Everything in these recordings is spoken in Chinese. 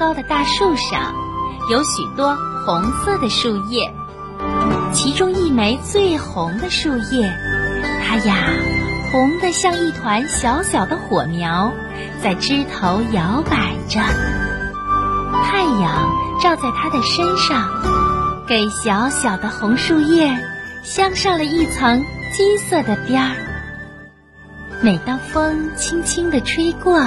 高的大树上，有许多红色的树叶。其中一枚最红的树叶，它呀，红得像一团小小的火苗，在枝头摇摆着。太阳照在它的身上，给小小的红树叶镶上了一层金色的边儿。每当风轻轻地吹过，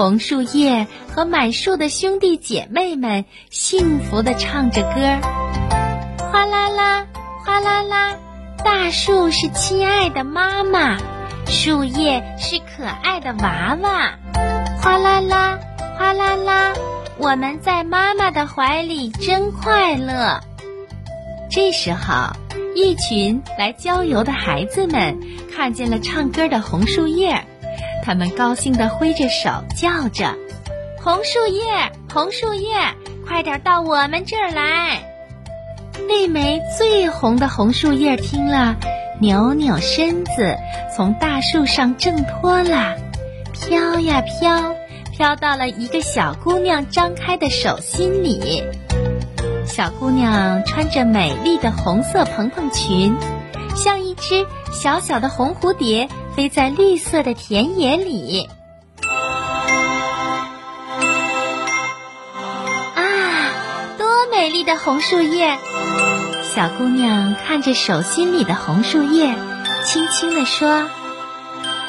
红树叶和满树的兄弟姐妹们幸福地唱着歌儿。哗啦啦，哗啦啦，大树是亲爱的妈妈，树叶是可爱的娃娃。哗啦啦，哗啦啦，我们在妈妈的怀里真快乐。这时候，一群来郊游的孩子们看见了唱歌的红树叶，他们高兴地挥着手叫着：“红树叶，红树叶，快点到我们这儿来！”那枚最红的红树叶听了，扭扭身子，从大树上挣脱了，飘呀飘，飘到了一个小姑娘张开的手心里。小姑娘穿着美丽的红色蓬蓬裙，像一只小小的红蝴蝶，飞在绿色的田野里。啊，多美丽的红树叶，小姑娘看着手心里的红树叶，轻轻地说：“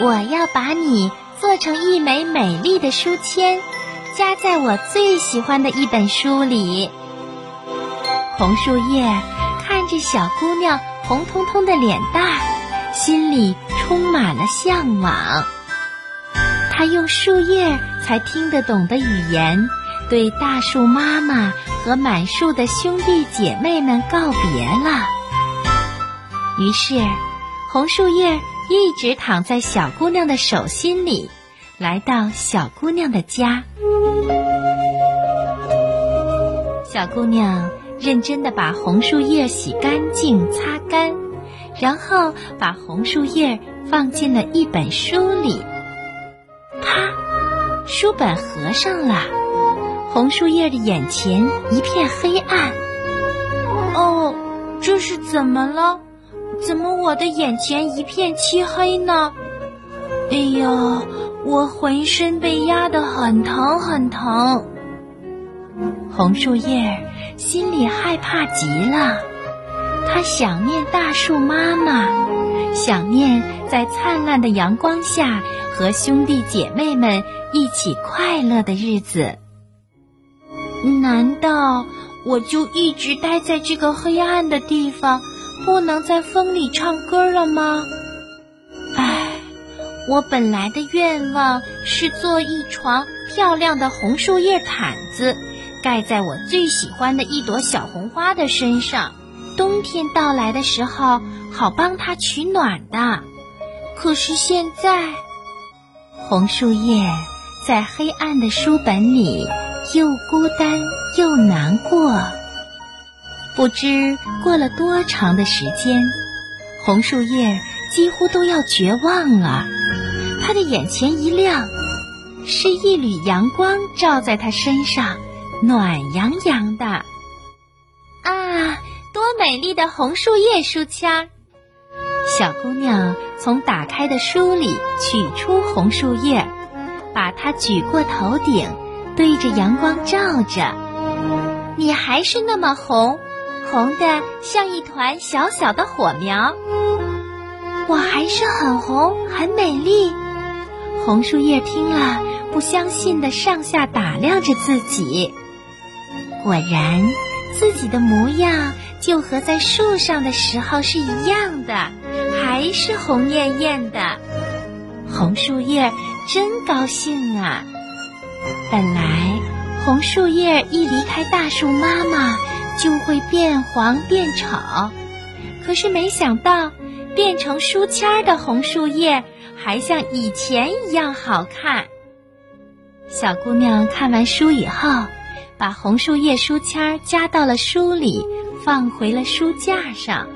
我要把你做成一枚美丽的书签，夹在我最喜欢的一本书里。”红树叶看着小姑娘红彤彤的脸蛋，心里充满了向往。他用树叶才听得懂的语言。对大树妈妈和满树的兄弟姐妹们告别了。于是，红树叶一直躺在小姑娘的手心里，来到小姑娘的家。小姑娘认真的把红树叶洗干净、擦干，然后把红树叶放进了一本书里。啪，书本合上了。红树叶的眼前一片黑暗。哦，这是怎么了？怎么我的眼前一片漆黑呢？哎呀，我浑身被压得很疼很疼。红树叶心里害怕极了，他想念大树妈妈，想念在灿烂的阳光下和兄弟姐妹们一起快乐的日子。难道我就一直待在这个黑暗的地方，不能在风里唱歌了吗？唉，我本来的愿望是做一床漂亮的红树叶毯子，盖在我最喜欢的一朵小红花的身上，冬天到来的时候好帮它取暖的。可是现在，红树叶在黑暗的书本里。又孤单又难过，不知过了多长的时间，红树叶几乎都要绝望了。他的眼前一亮，是一缕阳光照在他身上，暖洋洋的。美丽的红树叶书签！小姑娘从打开的书里取出红树叶，把它举过头顶。对着阳光照着，你还是那么红，红的像一团小小的火苗。我还是很红，很美丽。红树叶听了，不相信的上下打量着自己，果然，自己的模样就和在树上的时候是一样的，还是红艳艳的。红树叶真高兴啊！本来红树叶一离开大树妈妈就会变黄变丑，可是没想到变成书签的红树叶还像以前一样好看。小姑娘看完书以后，把红树叶书签夹到了书里，放回了书架上。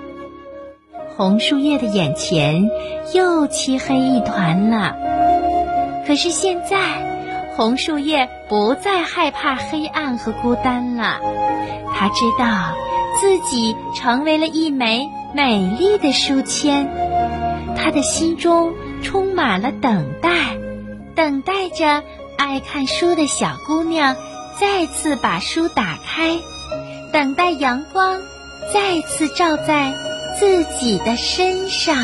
红树叶的眼前又漆黑一团了，可是现在。红树叶不再害怕黑暗和孤单了。他知道自己成为了一枚美丽的书签，他的心中充满了等待，等待着爱看书的小姑娘再次把书打开，等待阳光再次照在自己的身上。